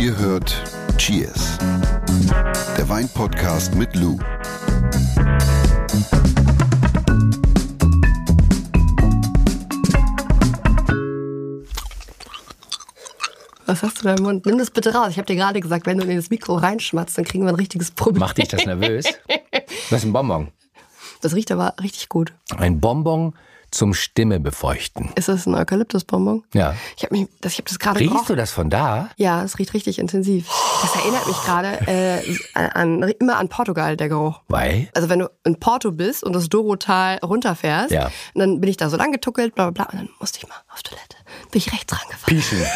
Ihr hört Cheers, der Weinpodcast mit Lou. Was hast du da im Mund? Nimm das bitte raus. Ich habe dir gerade gesagt, wenn du in das Mikro reinschmatzt, dann kriegen wir ein richtiges Problem. Macht dich das nervös? Das ist ein Bonbon. Das riecht aber richtig gut. Ein Bonbon zum Stimme befeuchten. Ist das ein Eukalyptusbonbon? Ja. Ich habe hab das gerade Riechst gerochen. du das von da? Ja, es riecht richtig intensiv. Das erinnert mich gerade äh, an, immer an Portugal, der Geruch. Weil? Also wenn du in Porto bist und das Dorotal runterfährst, Ja. dann bin ich da so lang getuckelt, bla bla bla, und dann musste ich mal auf Toilette. Bin ich rechts rangefahren. Pieschen.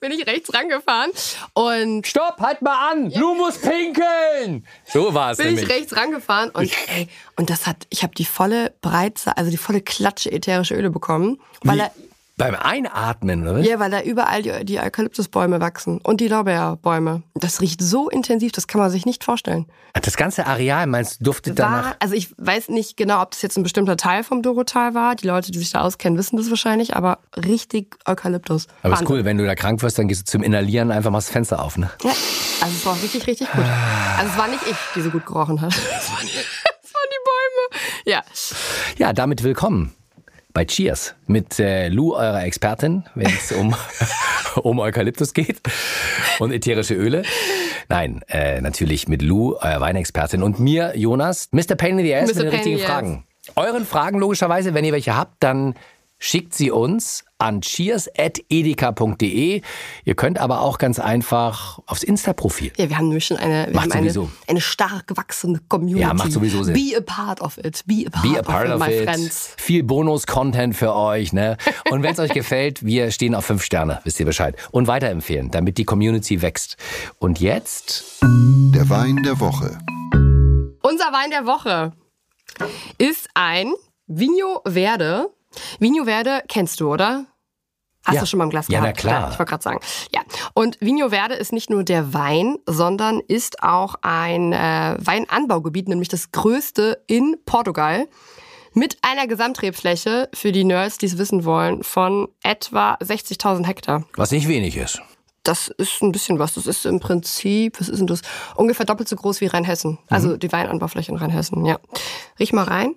Bin ich rechts rangefahren und Stopp, halt mal an! Du musst pinkeln! So war es bin nämlich. ich rechts rangefahren und ey, und das hat, ich habe die volle Breite, also die volle Klatsche ätherische Öle bekommen, weil Wie? da, Beim Einatmen, oder? ja, weil da überall die, die Eukalyptusbäume wachsen und die Lorbeerbäume. Das riecht so intensiv, das kann man sich nicht vorstellen. Das ganze Areal, meinst du, duftet danach? War, also ich weiß nicht genau, ob das jetzt ein bestimmter Teil vom Dorotal war. Die Leute, die sich da auskennen, wissen das wahrscheinlich, aber richtig Eukalyptus. Aber ist Wahnsinn. cool, wenn du da krank wirst, dann gehst du zum Inhalieren einfach mal das Fenster auf, ne? Ja, also es war richtig, richtig gut. Also es war nicht ich, die so gut gerochen hat. Es waren die, es waren die Bäume. Ja. Ja, damit willkommen bei Cheers mit äh, Lou, eurer Expertin, wenn es um, um Eukalyptus geht und ätherische Öle. Nein, äh, natürlich mit Lou, euer Weinexpertin und mir, Jonas, Mr. Pain in the Ass Mr. mit den Pain in richtigen Fragen. Euren Fragen logischerweise, wenn ihr welche habt, dann schickt sie uns an cheers.edeka.de. Ihr könnt aber auch ganz einfach aufs Insta-Profil. Ja, wir haben nämlich schon eine, wir Macht haben eine, sowieso. eine stark gewachsene Community. Ja, macht sowieso Sinn. Be a part of it. Be a part, Be a part of my it. friends. Viel Bonus-Content für euch, ne? Und wenn es euch gefällt, wir stehen auf fünf Sterne, wisst ihr Bescheid. Und weiterempfehlen, damit die Community wächst. Und jetzt Der Wein der Woche. Unser Wein der Woche ist ein Vigno Verde. Vigno Verde kennst du, oder? Hast Ja. du schon mal im Glas Ja, na gehabt? klar. ich wollte gerade sagen. Ja. Und Vigno Verde ist nicht nur der Wein, sondern ist auch ein äh, Weinanbaugebiet, nämlich das größte in Portugal. Mit einer Gesamtrebfläche für die Nerds, die es wissen wollen, von etwa 60.000 Hektar. was nicht wenig ist. Das ist ein bisschen was. Das ist im Prinzip, was ist denn das? Ungefähr doppelt so groß wie Rheinhessen. Also Mhm. die Weinanbaufläche in Rheinhessen, ja. Riech mal rein.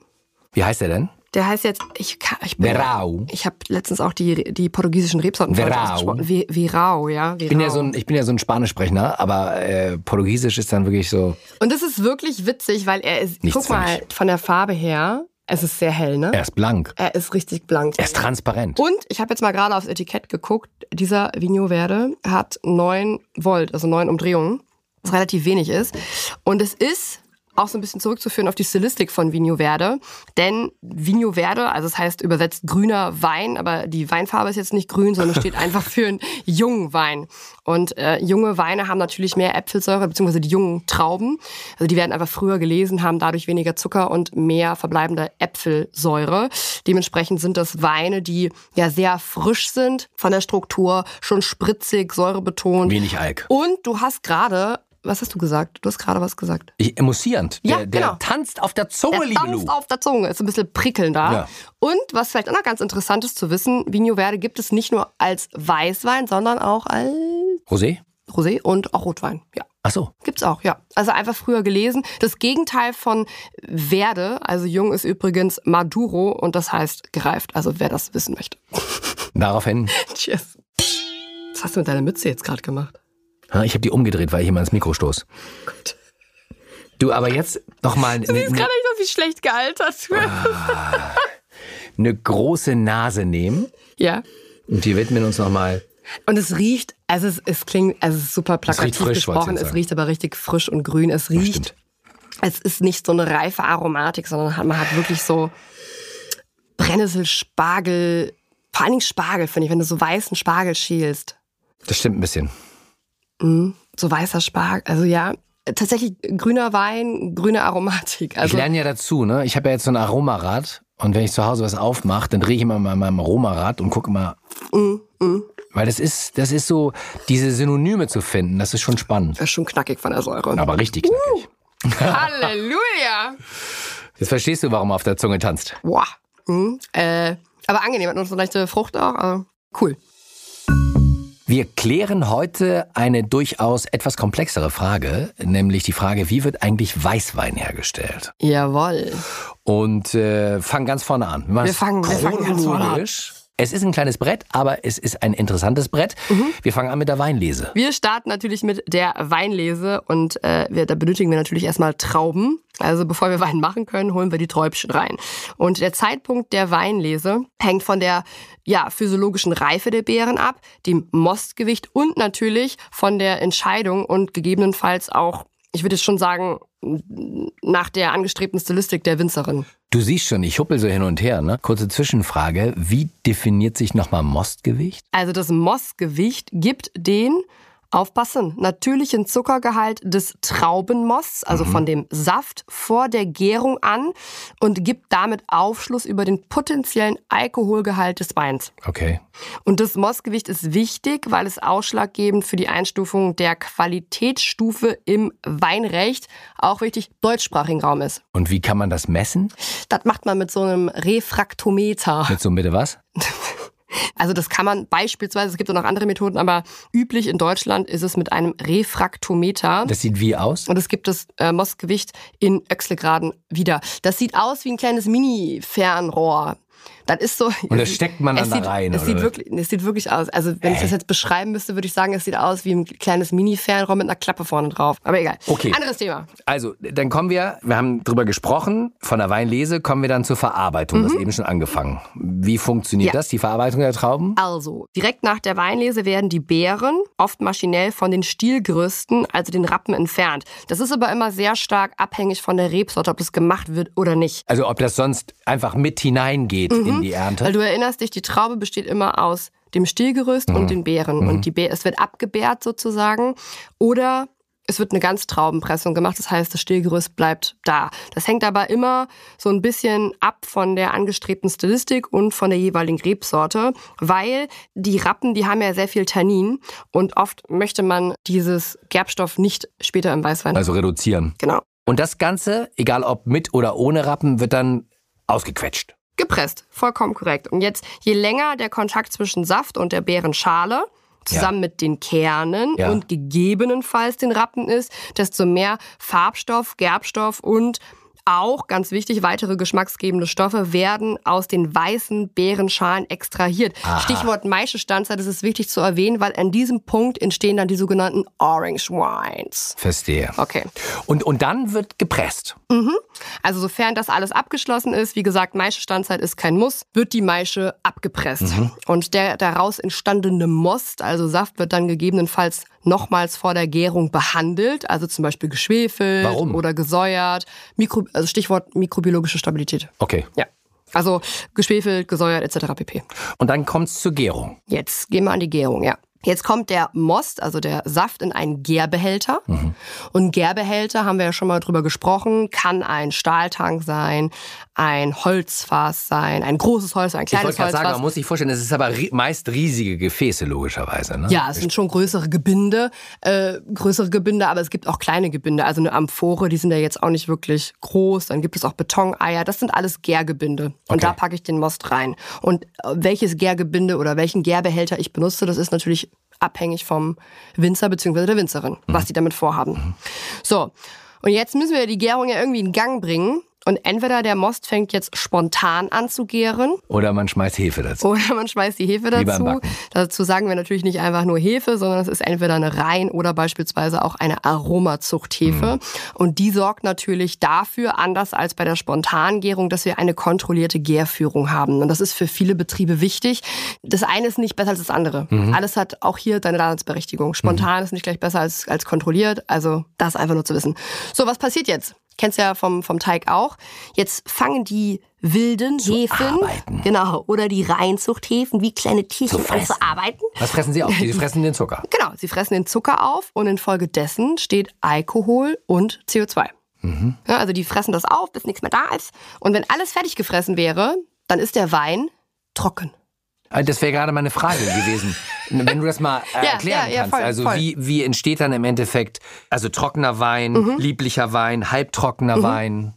Wie heißt der denn? Der heißt jetzt, ich, ich bin, Verau. ich habe letztens auch die, die portugiesischen Rebsorten Verau. ausgesprochen. Virau, ja. Ich bin ja so ein, ich bin ja so ein Spanischsprechner, aber äh, Portugiesisch ist dann wirklich so. Und das ist wirklich witzig, weil er ist, Nichts guck mal, von der Farbe her, es ist sehr hell, ne? Er ist blank. Er ist richtig blank. Er ist transparent. Und ich habe jetzt mal gerade aufs Etikett geguckt. Dieser Vigno Verde hat 9 Volt, also 9 Umdrehungen, was relativ wenig ist. Und es ist auch so ein bisschen zurückzuführen auf die Stilistik von Vigno Verde. Denn Vigno Verde, also es heißt übersetzt grüner Wein, aber die Weinfarbe ist jetzt nicht grün, sondern steht einfach für einen jungen Wein. Und äh, junge Weine haben natürlich mehr Äpfelsäure, beziehungsweise die jungen Trauben. Also die werden einfach früher gelesen, haben dadurch weniger Zucker und mehr verbleibende Äpfelsäure. Dementsprechend sind das Weine, die ja sehr frisch sind von der Struktur, schon spritzig, säurebetont. Wenig Alk. Und du hast gerade, was hast du gesagt? Du hast gerade was gesagt. Ich, emulsierend. Der, Ja, der genau. tanzt auf der Zunge, Der liebe dampft auf der Zunge, ist ein bisschen prickelnder. Ja. Und was vielleicht auch noch ganz interessant ist zu wissen, Vigno Verde gibt es nicht nur als Weißwein, sondern auch als Rosé? Rosé und auch Rotwein. Ja. Ach so. Gibt's auch, ja. Also einfach früher gelesen. Das Gegenteil von Verde, also jung, ist übrigens Maduro und das heißt gereift. Also wer das wissen möchte. Daraufhin, Cheers. Was hast du mit deiner Mütze jetzt gerade gemacht? Ich habe die umgedreht, weil ich immer ins Mikro stoß. Gut. Du, aber jetzt noch mal Du siehst eine gerade nicht, dass ich schlecht gealtert Ah. bin. ne große Nase nehmen Ja. und wir widmen uns noch mal. Und es riecht, also es, es klingt, also es ist super plakativ frisch, gesprochen. Es riecht aber richtig frisch und grün. Es riecht, es ist nicht so eine reife Aromatik, sondern man hat wirklich so Brennnessel, Spargel, vor allen Dingen Spargel, finde ich, wenn du so weißen Spargel schälst. Das stimmt ein bisschen. So weißer Spargel, also ja, tatsächlich grüner Wein, grüne Aromatik. Ich Also lerne ja dazu, ne? Ich habe ja jetzt so ein Aromarad und wenn ich zu Hause was aufmache, dann drehe ich immer mal meinem Aromarad und gucke mal. Weil das ist, das ist so, diese Synonyme zu finden, das ist schon spannend. das ist schon knackig von der Säure. Aber richtig knackig. Halleluja! Jetzt verstehst du, warum er auf der Zunge tanzt. Boah. Mhm. Äh, aber angenehm, hat noch so leichte Frucht auch. Also cool. Wir klären heute eine durchaus etwas komplexere Frage, nämlich die Frage, wie wird eigentlich Weißwein hergestellt? Jawohl. Und äh, fangen ganz vorne an. Wir, Wir fangen- wir fangen ganz vorne an. Es ist ein kleines Brett, aber es ist ein interessantes Brett. Mhm. Wir fangen an mit der Weinlese. Wir starten natürlich mit der Weinlese und äh, wir, da benötigen wir natürlich erstmal Trauben. Also bevor wir Wein machen können, holen wir die Träubchen rein. Und der Zeitpunkt der Weinlese hängt von der ja, physiologischen Reife der Beeren ab, dem Mostgewicht und natürlich von der Entscheidung und gegebenenfalls auch, ich würde jetzt schon sagen, nach der angestrebten Stilistik der Winzerin. Du siehst schon, ich huppel so hin und her. Ne? Kurze Zwischenfrage. Wie definiert sich nochmal Mostgewicht? Also das Mostgewicht gibt den, aufpassen, natürlichen Zuckergehalt des Traubenmosts, also von dem Saft, vor der Gärung an und gibt damit Aufschluss über den potenziellen Alkoholgehalt des Weins. Okay. Und das Mostgewicht ist wichtig, weil es ausschlaggebend für die Einstufung der Qualitätsstufe im Weinrecht, auch wichtig, deutschsprachigen Raum ist. Und wie kann man das messen? Das macht man mit so einem Refraktometer. Mit so bitte was? Also das kann man beispielsweise, es gibt auch noch andere Methoden, aber üblich in Deutschland ist es mit einem Refraktometer. Das sieht wie aus? und es gibt das äh, Mostgewicht in Öchslegraden wieder. Das sieht aus wie ein kleines Mini-Fernrohr. Das ist so. Und das steckt man dann da sieht, rein, Es oder sieht, wirklich, es sieht wirklich aus. Also wenn ich das jetzt beschreiben müsste, würde ich sagen, es sieht aus wie ein kleines Mini-Fernrohr mit einer Klappe vorne drauf. Aber egal. Okay. Anderes Thema. Also, dann kommen wir, wir haben drüber gesprochen, von der Weinlese kommen wir dann zur Verarbeitung. Das ist eben schon angefangen. Wie funktioniert Mhm. Ja. das, die Verarbeitung der Trauben? Also, direkt nach der Weinlese werden die Beeren oft maschinell von den Stielgerüsten, also den Rappen, entfernt. Das ist aber immer sehr stark abhängig von der Rebsorte, ob das gemacht wird oder nicht. Also, ob das sonst einfach mit hineingeht in die Ernte? Weil du erinnerst dich, die Traube besteht immer aus dem Stielgerüst und den Beeren. Und die Be es wird abgebärt sozusagen. Oder es wird eine Ganztraubenpressung gemacht. Das heißt, das Stielgerüst bleibt da. Das hängt aber immer so ein bisschen ab von der angestrebten Stilistik und von der jeweiligen Rebsorte, weil die Rappen, die haben ja sehr viel Tannin und oft möchte man dieses Gerbstoff nicht später im Weißwein. Also reduzieren. genau. Und das Ganze, egal ob mit oder ohne Rappen, wird dann ausgequetscht. Gepresst, vollkommen korrekt. Und jetzt, je länger der Kontakt zwischen Saft und der Beerenschale zusammen mit den Kernen Ja. und gegebenenfalls den Rappen ist, desto mehr Farbstoff, Gerbstoff und auch, ganz wichtig, weitere geschmacksgebende Stoffe werden aus den weißen Beerenschalen extrahiert. Stichwort Maischestandzeit, das ist wichtig zu erwähnen, weil an diesem Punkt entstehen dann die sogenannten Orange Wines. Verstehe. Okay. Und, und dann wird gepresst. Also sofern das alles abgeschlossen ist, wie gesagt, Maischestandzeit ist kein Muss, wird die Maische abgepresst. Und der daraus entstandene Most, also Saft, wird dann gegebenenfalls nochmals vor der Gärung behandelt, also zum Beispiel geschwefelt Warum? oder gesäuert. Mikro, also Stichwort mikrobiologische Stabilität. Okay. Ja. Also geschwefelt, gesäuert etc. pp. Und dann kommt's zur Gärung. Jetzt gehen wir an die Gärung, ja. Jetzt kommt der Most, also der Saft, in einen Gärbehälter. Und Gärbehälter, haben wir ja schon mal drüber gesprochen, kann ein Stahltank sein, ein Holzfass sein, ein großes Holz, ein Ich kleines wollte gerade sagen, Holzfass. man muss sich vorstellen, es ist aber meist riesige Gefäße, logischerweise. Ne? Ja, es sind schon größere Gebinde, äh, größere Gebinde, aber es gibt auch kleine Gebinde. Also eine Amphore, die sind ja jetzt auch nicht wirklich groß. Dann gibt es auch Betoneier. Das sind alles Gärgebinde. Und Okay. da packe ich den Most rein. Und äh, welches Gärgebinde oder welchen Gärbehälter ich benutze, das ist natürlich abhängig vom Winzer bzw. der Winzerin, was die damit vorhaben. So, und jetzt müssen wir die Gärung ja irgendwie in Gang bringen. Und entweder der Most fängt jetzt spontan an zu gären Oder man schmeißt Hefe dazu. oder man schmeißt die Hefe dazu. Dazu sagen wir natürlich nicht einfach nur Hefe, sondern es ist entweder eine Rein- oder beispielsweise auch eine Aromazuchthefe. Mhm. Und die sorgt natürlich dafür, anders als bei der Spontangärung, dass wir eine kontrollierte Gärführung haben. Und das ist für viele Betriebe wichtig. Das eine ist nicht besser als das andere. Mhm. Alles hat auch hier seine Daseinsberechtigung. Spontan ist nicht gleich besser als, als kontrolliert. Also das einfach nur zu wissen. So, was passiert jetzt? Kennst ja vom, vom Teig auch. Jetzt fangen die wilden Hefen, arbeiten. genau, oder die Reinzuchthäfen wie kleine Tierchen zu arbeiten. Was fressen sie auf? Sie fressen den Zucker. Genau, sie fressen den Zucker auf und infolgedessen steht Alkohol und CO2. Ja, also die fressen das auf, bis nichts mehr da ist. Und wenn alles fertig gefressen wäre, dann ist der Wein trocken. Äh, Das wäre gerade meine Frage gewesen. Wenn du das mal äh, Ja, erklären ja, ja, kannst. voll, also voll. Wie, wie entsteht dann im Endeffekt, also trockener Wein, Mhm. lieblicher Wein, halbtrockener Wein?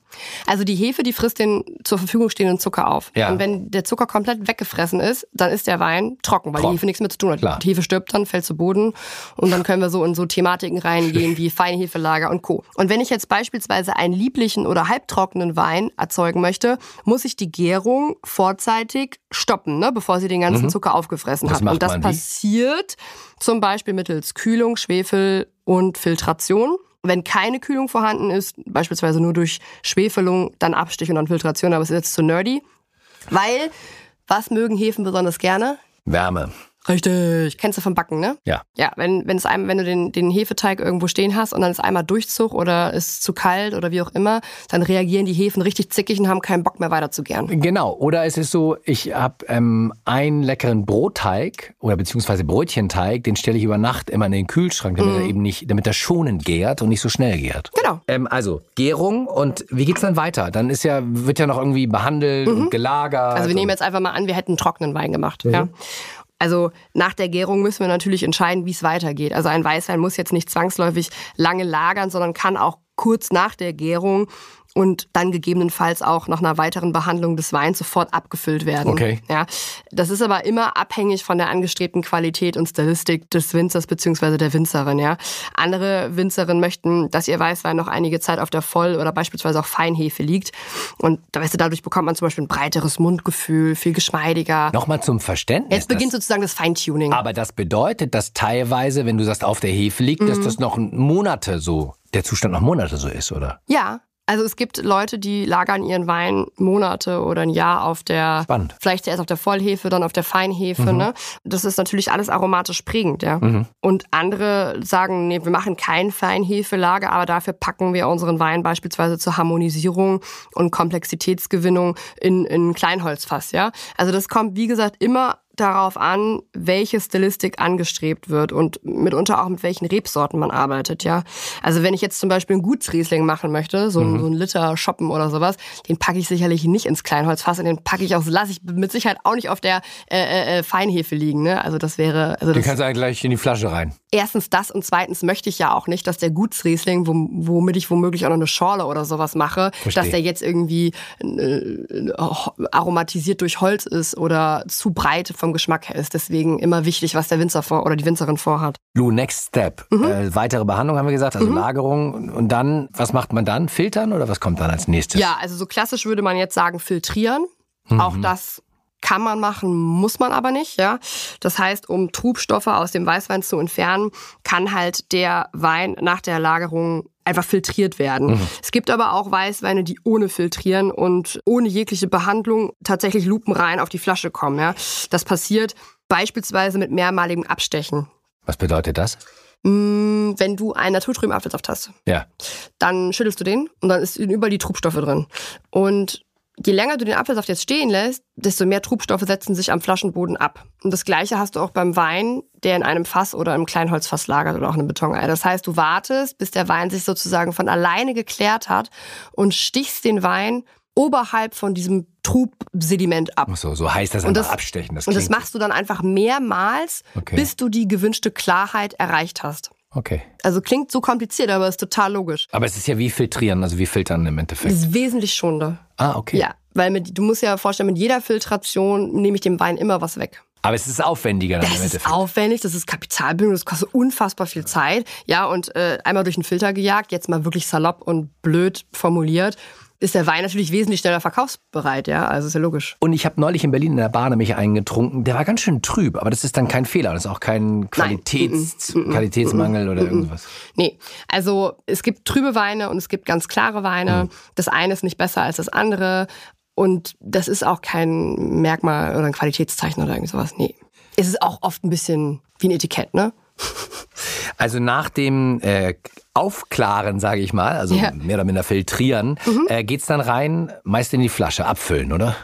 Also die Hefe, die frisst den zur Verfügung stehenden Zucker auf. Ja. Und wenn der Zucker komplett weggefressen ist, dann ist der Wein trocken, weil Trocken. die Hefe nichts mehr zu tun hat. Klar. Die Hefe stirbt dann, fällt zu Boden und dann können wir so in so Thematiken reingehen wie Feinhefelager und Co. Und wenn ich jetzt beispielsweise einen lieblichen oder halbtrockenen Wein erzeugen möchte, muss ich die Gärung vorzeitig stoppen, ne, bevor sie den ganzen Zucker aufgefressen Das hat. Und das man wie? passiert zum Beispiel mittels Kühlung, Schwefel und Filtration. Wenn keine Kühlung vorhanden ist, beispielsweise nur durch Schwefelung, dann Abstich und dann Filtration, aber es ist jetzt zu nerdy. Weil, was mögen Hefen besonders gerne? Wärme. Richtig. Kennst du vom Backen, ne? Ja. Ja, wenn, wenn es einem, wenn du den, den Hefeteig irgendwo stehen hast und dann ist einmal Durchzug oder ist zu kalt oder wie auch immer, dann reagieren die Hefen richtig zickig und haben keinen Bock mehr weiter zu gären. Genau. Oder es ist so, ich habe ähm, einen leckeren Brotteig oder beziehungsweise Brötchenteig, den stelle ich über Nacht immer in den Kühlschrank, damit Mhm. er eben nicht, damit er schonend gärt und nicht so schnell gärt. Genau. Ähm, also Gärung und wie geht's dann weiter? Dann ist ja wird ja noch irgendwie behandelt und gelagert. Mhm. Also wir nehmen jetzt einfach mal an, wir hätten trockenen Wein gemacht. Ja. Also nach der Gärung müssen wir natürlich entscheiden, wie es weitergeht. Also ein Weißwein muss jetzt nicht zwangsläufig lange lagern, sondern kann auch kurz nach der Gärung und dann gegebenenfalls auch nach einer weiteren Behandlung des Weins sofort abgefüllt werden. Okay. Ja, das ist aber immer abhängig von der angestrebten Qualität und Stilistik des Winzers bzw. der Winzerin. Ja, andere Winzerinnen möchten, dass ihr Weißwein noch einige Zeit auf der Voll- oder beispielsweise auch Feinhefe liegt und weißt du, dadurch bekommt man zum Beispiel ein breiteres Mundgefühl, viel geschmeidiger. Nochmal zum Verständnis. Jetzt beginnt sozusagen das Feintuning. aber das bedeutet, dass teilweise, wenn du sagst, auf der Hefe liegt, Mhm. dass das noch Monate so, der Zustand noch Monate so ist, oder? Ja, also es gibt Leute, die lagern ihren Wein Monate oder ein Jahr auf der, Spannend. Mhm. vielleicht erst auf der Vollhefe, dann auf der Feinhefe. Ne? Das ist natürlich alles aromatisch prägend. Ja? Und andere sagen, nee, wir machen kein Feinhefelager, aber dafür packen wir unseren Wein beispielsweise zur Harmonisierung und Komplexitätsgewinnung in, in ein Kleinholzfass. Ja? Also das kommt, wie gesagt, immer darauf an, welche Stilistik angestrebt wird und mitunter auch mit welchen Rebsorten man arbeitet, ja. Also wenn ich jetzt zum Beispiel einen Gutsriesling machen möchte, so, ein- so ein Liter Shoppen oder sowas, den packe ich sicherlich nicht ins Kleinholzfass und den packe ich auch, lasse ich mit Sicherheit auch nicht auf der äh, äh, äh, Feinhefe liegen, ne? Also das wäre, also Den das, kannst du eigentlich gleich in die Flasche rein. erstens das und zweitens möchte ich ja auch nicht, dass der Gutsriesling, wo, womit ich womöglich auch noch eine Schorle oder sowas mache, Versteh. dass der jetzt irgendwie äh, aromatisiert durch Holz ist oder zu breit vom Geschmack her ist. Deswegen immer wichtig, was der Winzer vor oder die Winzerin vorhat. Lou, next step. Mhm. Äh, weitere Behandlung haben wir gesagt, also Lagerung. Und dann, was macht man dann? Filtern oder was kommt dann als nächstes? Ja, also so klassisch würde man jetzt sagen filtrieren. Auch das kann man machen, muss man aber nicht, ja. Das heißt, um Trubstoffe aus dem Weißwein zu entfernen, kann halt der Wein nach der Lagerung einfach filtriert werden. Es gibt aber auch Weißweine, die ohne Filtrieren und ohne jegliche Behandlung tatsächlich lupenrein auf die Flasche kommen, ja. Das passiert beispielsweise mit mehrmaligem Abstechen. Was bedeutet das? Mm, Wenn du einen naturtrüben Apfelsaft hast, Ja. dann schüttelst du den und dann ist überall die Trubstoffe drin. Und je länger du den Apfelsaft jetzt stehen lässt, desto mehr Trubstoffe setzen sich am Flaschenboden ab. Und das gleiche hast du auch beim Wein, der in einem Fass oder im Kleinholzfass lagert oder auch in einem Betonei. Das heißt, du wartest, bis der Wein sich sozusagen von alleine geklärt hat und stichst den Wein oberhalb von diesem Trubsediment ab. Ach so, so heißt das Und das- abstechen. Das Und das machst du dann einfach mehrmals, Okay. bis du die gewünschte Klarheit erreicht hast. Okay. Also klingt so kompliziert, aber ist total logisch. Aber es ist ja wie filtrieren, also wie filtern im Das Endeffekt. ist wesentlich schonender. Ah, okay. Ja, weil mit, du musst ja vorstellen, mit jeder Filtration nehme ich dem Wein immer was weg. Aber es ist aufwendiger dann im Das ist aufwendig, das ist Kapitalbindung, das kostet unfassbar viel Zeit. Ja, und äh, einmal durch den Filter gejagt, jetzt mal wirklich salopp und blöd formuliert, ist der Wein natürlich wesentlich schneller verkaufsbereit, ja, also ist ja logisch. Und ich habe neulich in Berlin in der Bar nämlich einen getrunken, der war ganz schön trüb, aber das ist dann kein Fehler, das ist auch kein Qualitäts Qualitätsmangel oder irgendwas. Nee, also es gibt trübe Weine und es gibt ganz klare Weine. Das eine ist nicht besser als das andere und das ist auch kein Merkmal oder ein Qualitätszeichen oder irgendwie sowas. Nee. Es ist auch oft ein bisschen wie ein Etikett, ne? Also nach dem äh, Aufklaren, sage ich mal, also Ja. mehr oder minder filtrieren, äh, geht's dann rein, meist in die Flasche, abfüllen, oder?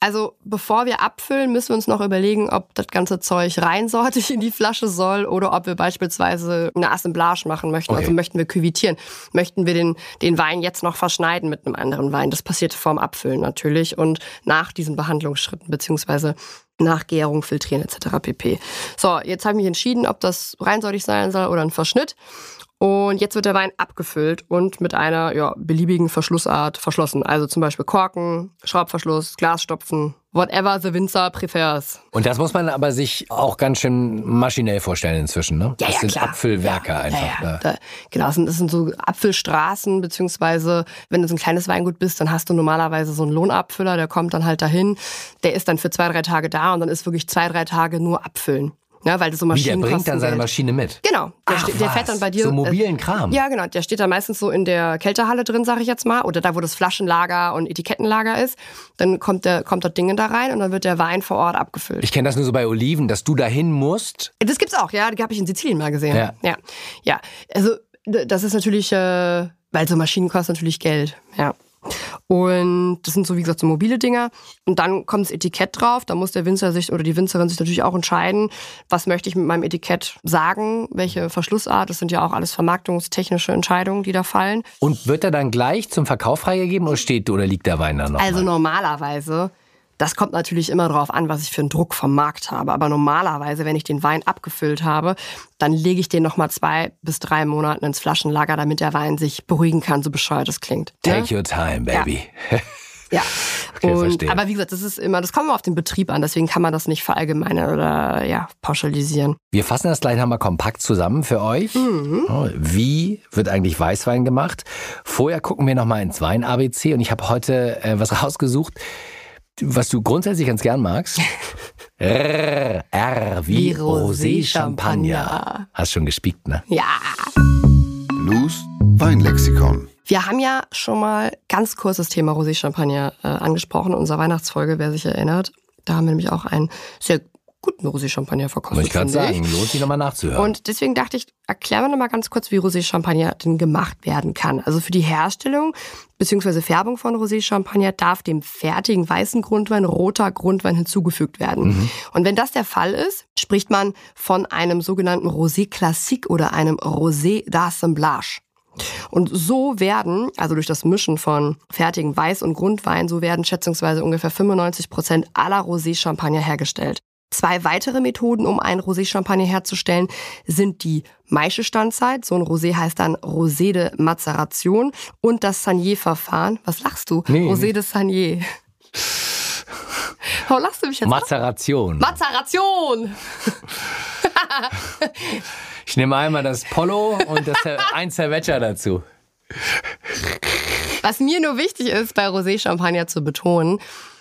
Also bevor wir abfüllen, müssen wir uns noch überlegen, ob das ganze Zeug reinsortig in die Flasche soll oder ob wir beispielsweise eine Assemblage machen möchten. Okay. Also möchten wir küvitieren. Möchten wir den, den Wein jetzt noch verschneiden mit einem anderen Wein. Das passiert vorm Abfüllen natürlich und nach diesen Behandlungsschritten beziehungsweise nach Gärung, Filtrieren etc. pp. So, jetzt habe ich mich entschieden, ob das reinsortig sein soll oder ein Verschnitt. Und jetzt wird der Wein abgefüllt und mit einer ja, beliebigen Verschlussart verschlossen. Also zum Beispiel Korken, Schraubverschluss, Glasstopfen, whatever the Winzer prefers. Und das muss man aber sich auch ganz schön maschinell vorstellen inzwischen, ne? Ja, das ja, sind klar. Abfüllwerke ja, einfach. Ja, ne? Da, genau, das sind, das sind so Apfelstraßen, beziehungsweise wenn du so ein kleines Weingut bist, dann hast du normalerweise so einen Lohnabfüller, der kommt dann halt dahin, der ist dann für zwei, drei Tage da und dann ist wirklich zwei, drei Tage nur abfüllen. Ja, weil das so Wie, der Maschinen bringt dann seine. Maschine mit. Genau, der, Ach, der fährt dann bei dir. So äh, mobilen Kram. Ja, genau. Der steht dann meistens so in der Kältehalle drin, sag ich jetzt mal, oder da, wo das Flaschenlager und Etikettenlager ist. Dann kommt, der, kommt das Ding da rein und dann wird der Wein vor Ort abgefüllt. Ich kenne das nur so bei Oliven, dass du dahin musst. Das gibt's auch, ja. Die habe ich in Sizilien mal gesehen. Ja. ja. Ja. Also, das ist natürlich, äh, weil so Maschinen kosten natürlich Geld. Ja. Und das sind so, wie gesagt, so mobile Dinger. Und dann kommt das Etikett drauf. Da muss der Winzer sich oder die Winzerin sich natürlich auch entscheiden, was möchte ich mit meinem Etikett sagen, welche Verschlussart. Das sind ja auch alles vermarktungstechnische Entscheidungen, die da fallen. Und wird er dann gleich zum Verkauf freigegeben oder steht oder liegt der Wein dann noch? Also mal? normalerweise, das kommt natürlich immer darauf an, was ich für einen Druck vom Markt habe. Aber normalerweise, wenn ich den Wein abgefüllt habe, dann lege ich den nochmal zwei bis drei Monate ins Flaschenlager, damit der Wein sich beruhigen kann, so bescheuert es klingt. Take ne? your time, baby. Ja. Okay, Und, aber wie gesagt, das ist immer, das kommt immer auf den Betrieb an, deswegen kann man das nicht verallgemeinern oder ja, pauschalisieren. Wir fassen das gleich nochmal kompakt zusammen für euch. Mhm. Oh, Wie wird eigentlich Weißwein gemacht? Vorher gucken wir nochmal ins Wein-ABC und ich habe heute äh, was rausgesucht, was du grundsätzlich ganz gern magst. R, R wie, Wie Rosé Rosé-Champagner. Champagner. Hast schon gespiekt, ne? Ja. Lou's Weinlexikon. Wir haben ja schon mal ganz kurz das Thema Rosé Champagner äh, angesprochen in unserer Weihnachtsfolge, wer sich erinnert. Da haben wir nämlich auch einen sehr guten Rosé Champagner verkostet. Wollte ich gerade finde sagen, lohnt sich nochmal nachzuhören. Und deswegen dachte ich, erklären wir noch mal ganz kurz, wie Rosé Champagner denn gemacht werden kann. Also für die Herstellung bzw. Färbung von Rosé Champagner darf dem fertigen weißen Grundwein roter Grundwein hinzugefügt werden. Und wenn das der Fall ist, spricht man von einem sogenannten Rosé Classique oder einem Rosé d'Assemblage. Und so werden, also durch das Mischen von fertigen Weiß- und Grundwein, so werden schätzungsweise ungefähr 95 Prozent aller Rosé-Champagner hergestellt. Zwei weitere Methoden, um einen Rosé-Champagner herzustellen, sind die Maischestandzeit. So ein Rosé heißt dann Rosé de Mazeration und das Sanier-Verfahren. Was lachst du? Nee, Rosé de Sanier. Warum lachst du mich jetzt? Mazeration. Mazeration! Ich nehme einmal das Polo und das, ein Cerveza dazu. Was mir nur wichtig ist, bei Rosé-Champagner zu betonen,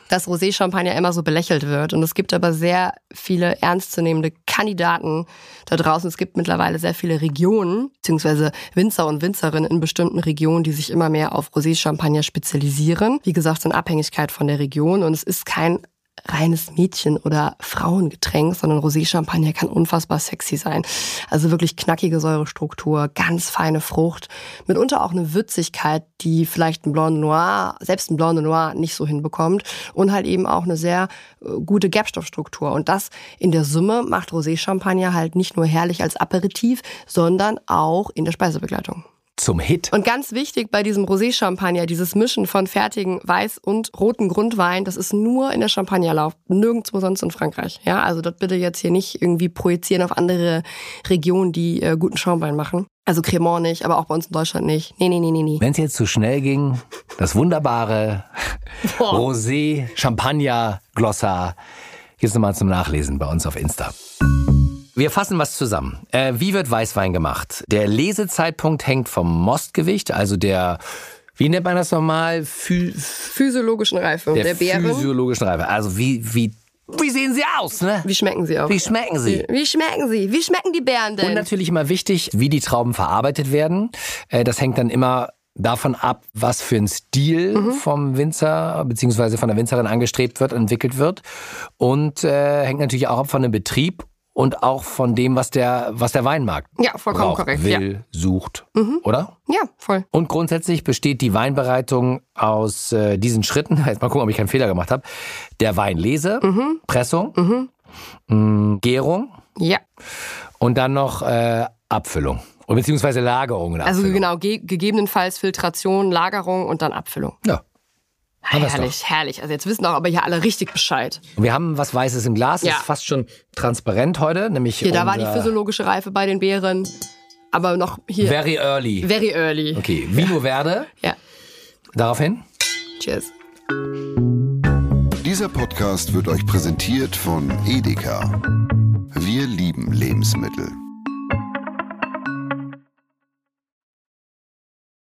dass Rosé-Champagner immer so belächelt wird. Und es gibt aber sehr viele ernstzunehmende Kandidaten da draußen. Es gibt mittlerweile sehr viele Regionen, beziehungsweise Winzer und Winzerinnen in bestimmten Regionen, die sich immer mehr auf Rosé-Champagner spezialisieren. Wie gesagt, in Abhängigkeit von der Region. Und es ist kein reines Mädchen- oder Frauengetränk, sondern Rosé-Champagner kann unfassbar sexy sein. Also wirklich knackige Säurestruktur, ganz feine Frucht, mitunter auch eine Würzigkeit, die vielleicht ein Blanc Noir, selbst ein Blanc Noir nicht so hinbekommt und halt eben auch eine sehr äh, gute Gerbstoffstruktur. Und das in der Summe macht Rosé-Champagner halt nicht nur herrlich als Aperitif, sondern auch in der Speisebegleitung. Zum Hit. Und ganz wichtig bei diesem Rosé-Champagner, dieses Mischen von fertigen Weiß- und roten Grundwein, das ist nur in der Champagnerlauf, nirgendwo sonst in Frankreich. Ja, also das bitte jetzt hier nicht irgendwie projizieren auf andere Regionen, die äh, guten Schaumwein machen. Also Cremant nicht, aber auch bei uns in Deutschland nicht. Nee, nee, nee, nee, nee. Wenn es jetzt zu schnell ging, das wunderbare Rosé Champagner Glossar gibt's nochmal zum Nachlesen bei uns auf Insta. Wir fassen was zusammen. Äh, wie wird Weißwein gemacht? Der Lesezeitpunkt hängt vom Mostgewicht, also der, wie nennt man das nochmal? Phy Physiologischen Reife der der, Beeren. physiologischen Reife. Also wie, wie, wie sehen sie aus, ne? Wie schmecken sie auch? Wie schmecken sie? Wie schmecken sie? Wie schmecken die Beeren denn? Und natürlich immer wichtig, wie die Trauben verarbeitet werden. Äh, Das hängt dann immer davon ab, was für ein Stil Mhm. vom Winzer bzw. von der Winzerin angestrebt wird, entwickelt wird. Und äh, hängt natürlich auch ab von dem Betrieb und auch von dem, was der, was der Weinmarkt Ja, vollkommen braucht, korrekt, ja. Mhm. will, sucht, oder? ja, voll. Und grundsätzlich besteht die Weinbereitung aus äh, diesen Schritten. Jetzt mal gucken, ob ich keinen Fehler gemacht habe. Der Weinlese, Mhm. Pressung, mh, Gärung Ja. und dann noch äh, Abfüllung. Beziehungsweise Lagerung und Also genau, ge gegebenenfalls Filtration, Lagerung und dann Abfüllung. Ja herrlich, herrlich. Also jetzt wissen auch aber hier alle richtig Bescheid. Wir haben was Weißes im Glas, ja. ist fast schon transparent heute, nämlich. Hier, da war die physiologische Reife bei den Beeren, aber noch hier. Very early. Very early. Okay, Vino ja. Verde. Ja. Daraufhin. Cheers. Dieser Podcast wird euch präsentiert von Edeka. Wir lieben Lebensmittel.